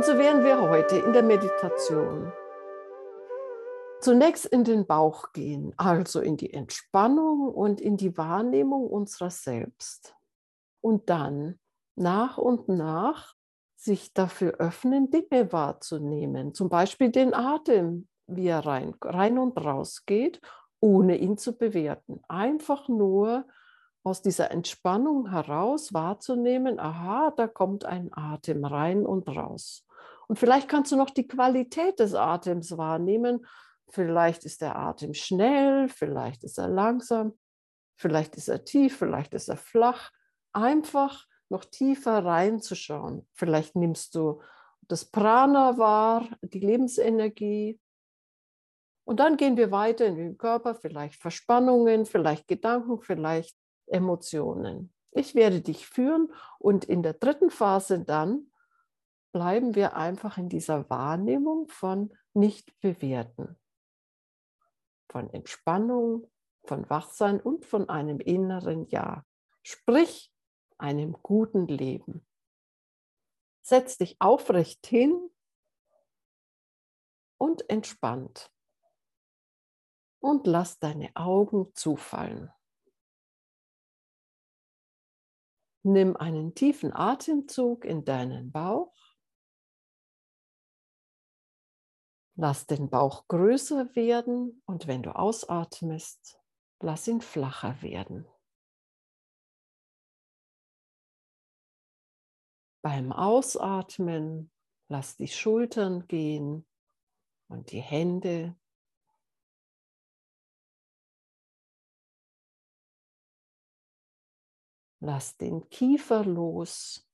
Und so werden wir heute in der Meditation zunächst in den Bauch gehen, also in die Entspannung und in die Wahrnehmung unserer selbst. Und dann nach und nach sich dafür öffnen, Dinge wahrzunehmen, zum Beispiel den Atem, wie er rein, rein und raus geht, ohne ihn zu bewerten. Einfach nur aus dieser Entspannung heraus wahrzunehmen, aha, da kommt ein Atem rein und raus. Und vielleicht kannst du noch die Qualität des Atems wahrnehmen. Vielleicht ist der Atem schnell, vielleicht ist er langsam, vielleicht ist er tief, vielleicht ist er flach. Einfach noch tiefer reinzuschauen. Vielleicht nimmst du das Prana wahr, die Lebensenergie. Und dann gehen wir weiter in den Körper, vielleicht Verspannungen, vielleicht Gedanken, vielleicht Emotionen. Ich werde dich führen und in der dritten Phase dann bleiben wir einfach in dieser Wahrnehmung von nicht bewerten, von Entspannung, von Wachsein und von einem inneren Ja. Sprich, einem guten Leben. Setz dich aufrecht hin und entspannt. Und lass deine Augen zufallen. Nimm einen tiefen Atemzug in deinen Bauch. Lass den Bauch größer werden und wenn du ausatmest, lass ihn flacher werden. Beim Ausatmen lass die Schultern gehen und die Hände. Lass den Kiefer los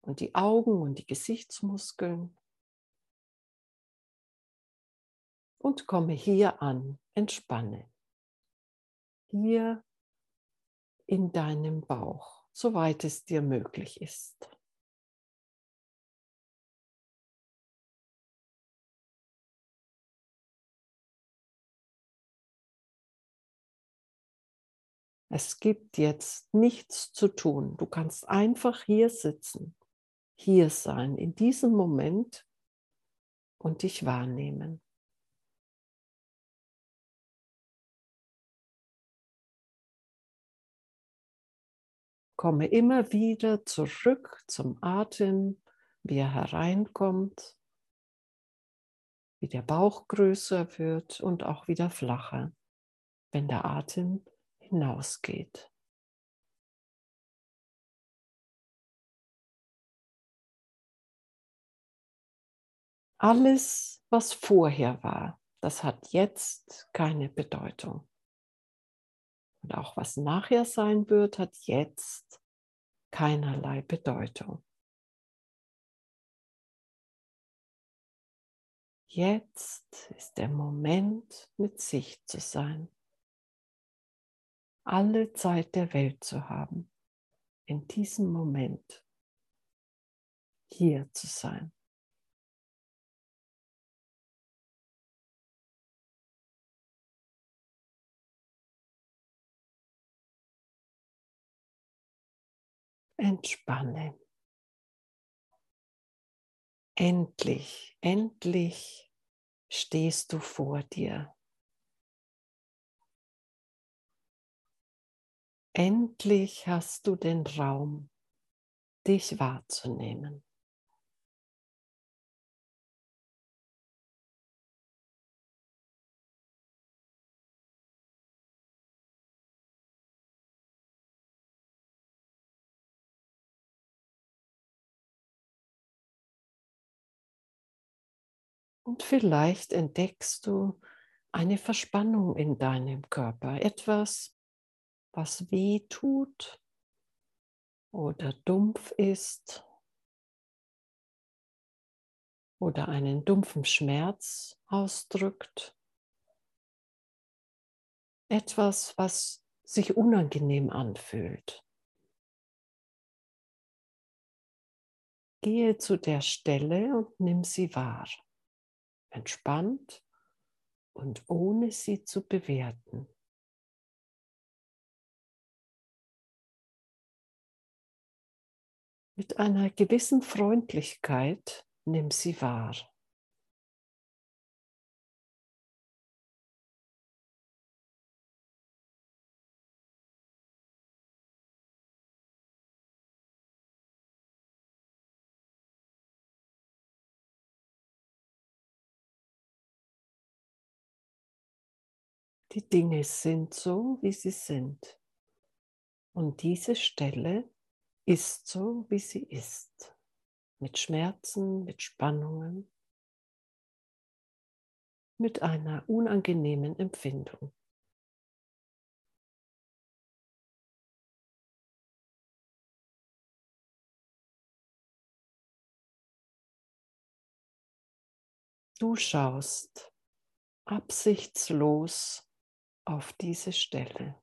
und die Augen und die Gesichtsmuskeln. Und komme hier an, entspanne. Hier in deinem Bauch soweit es dir möglich ist. Es gibt jetzt nichts zu tun. Du kannst einfach hier sitzen, hier sein, in diesem Moment und dich wahrnehmen. Komme immer wieder zurück zum Atem, wie er hereinkommt, wie der Bauch größer wird und auch wieder flacher, wenn der Atem hinausgeht. Alles, was vorher war, das hat jetzt keine Bedeutung. Und auch was nachher sein wird, hat jetzt keinerlei Bedeutung. Jetzt ist der Moment, mit sich zu sein. Alle Zeit der Welt zu haben. In diesem Moment hier zu sein. Entspanne. Endlich, endlich stehst du vor dir. Endlich hast du den Raum, dich wahrzunehmen. Und vielleicht entdeckst du eine Verspannung in deinem Körper, etwas, was weh tut oder dumpf ist oder einen dumpfen Schmerz ausdrückt. Etwas, was sich unangenehm anfühlt. Gehe zu der Stelle und nimm sie wahr entspannt und ohne sie zu bewerten. Mit einer gewissen Freundlichkeit nimm sie wahr. Die Dinge sind so, wie sie sind. Und diese Stelle ist so, wie sie ist. Mit Schmerzen, mit Spannungen, mit einer unangenehmen Empfindung. Du schaust absichtslos auf diese Stelle.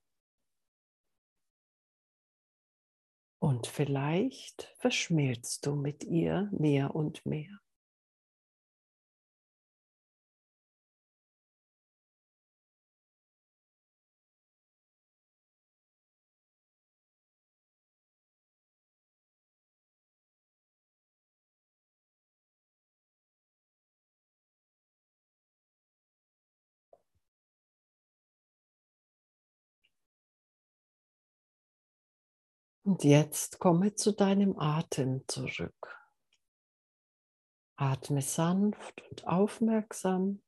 Und vielleicht verschmilzt du mit ihr mehr und mehr. Und jetzt komme zu deinem Atem zurück. Atme sanft und aufmerksam.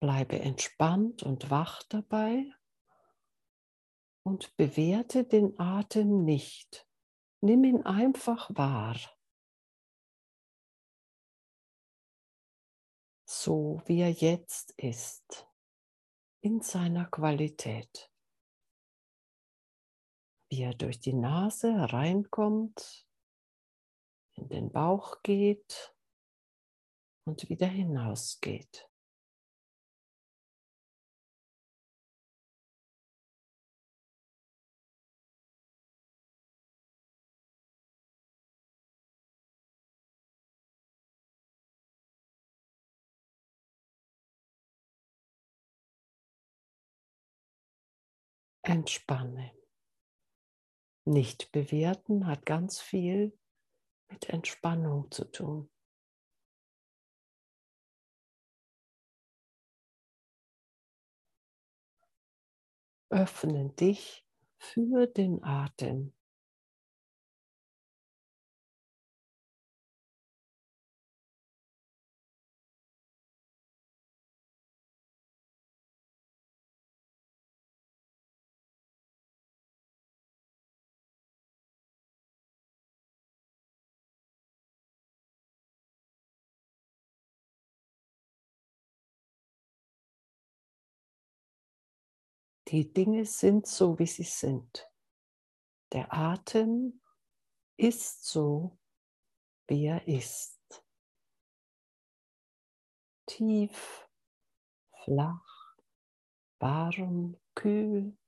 Bleibe entspannt und wach dabei und bewerte den Atem nicht. Nimm ihn einfach wahr. So wie er jetzt ist, in seiner Qualität wie er durch die Nase hereinkommt, in den Bauch geht und wieder hinausgeht. Entspanne. Nicht bewerten hat ganz viel mit Entspannung zu tun. Öffne dich für den Atem. Die Dinge sind so, wie sie sind. Der Atem ist so, wie er ist. Tief, flach, warm, kühl.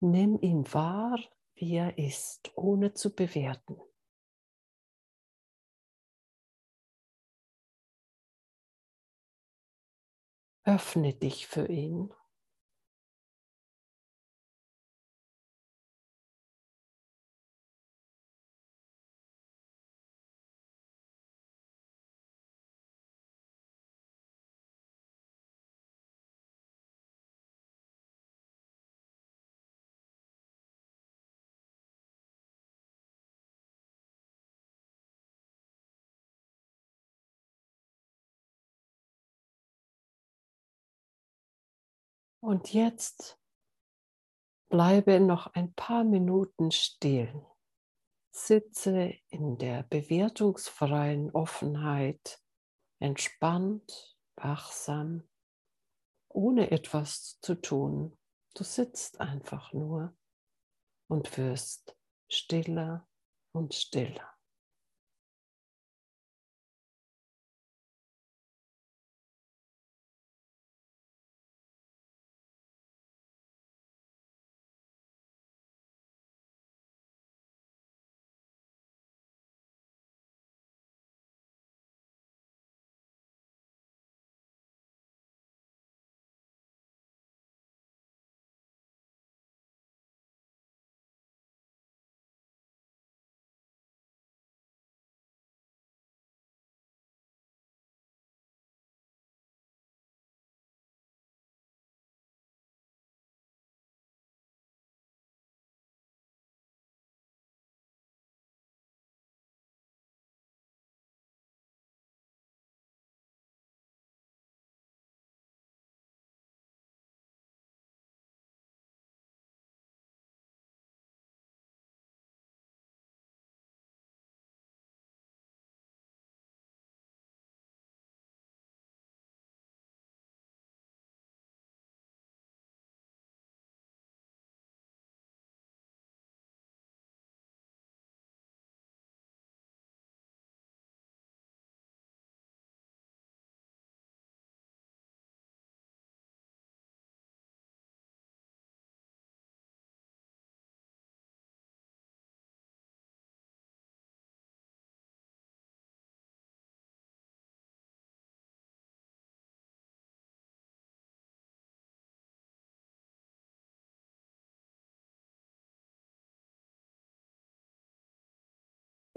Nimm ihn wahr, wie er ist, ohne zu bewerten. Öffne dich für ihn. Und jetzt bleibe noch ein paar Minuten still. Sitze in der bewertungsfreien Offenheit, entspannt, wachsam, ohne etwas zu tun. Du sitzt einfach nur und wirst stiller und stiller.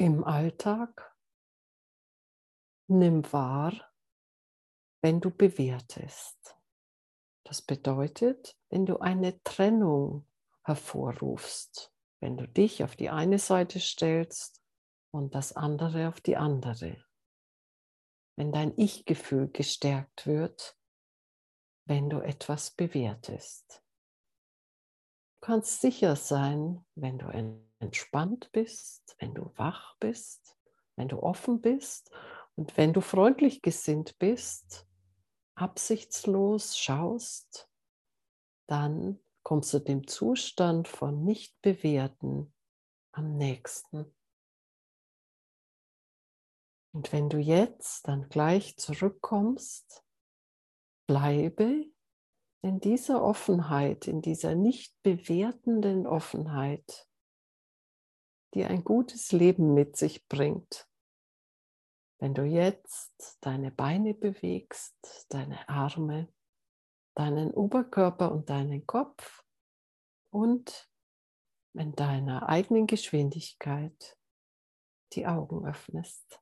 Im Alltag, nimm wahr, wenn du bewertest. Das bedeutet, wenn du eine Trennung hervorrufst, wenn du dich auf die eine Seite stellst und das andere auf die andere. Wenn dein Ich-Gefühl gestärkt wird, wenn du etwas bewertest. Du kannst sicher sein, wenn du entspannt bist, wenn du wach bist, wenn du offen bist und wenn du freundlich gesinnt bist, absichtslos schaust, dann kommst du dem Zustand von Nicht-Bewerten am nächsten. Und wenn du jetzt dann gleich zurückkommst, bleibe in dieser Offenheit, in dieser nicht bewertenden Offenheit, die ein gutes Leben mit sich bringt. Wenn du jetzt deine Beine bewegst, deine Arme, deinen Oberkörper und deinen Kopf und in deiner eigenen Geschwindigkeit die Augen öffnest.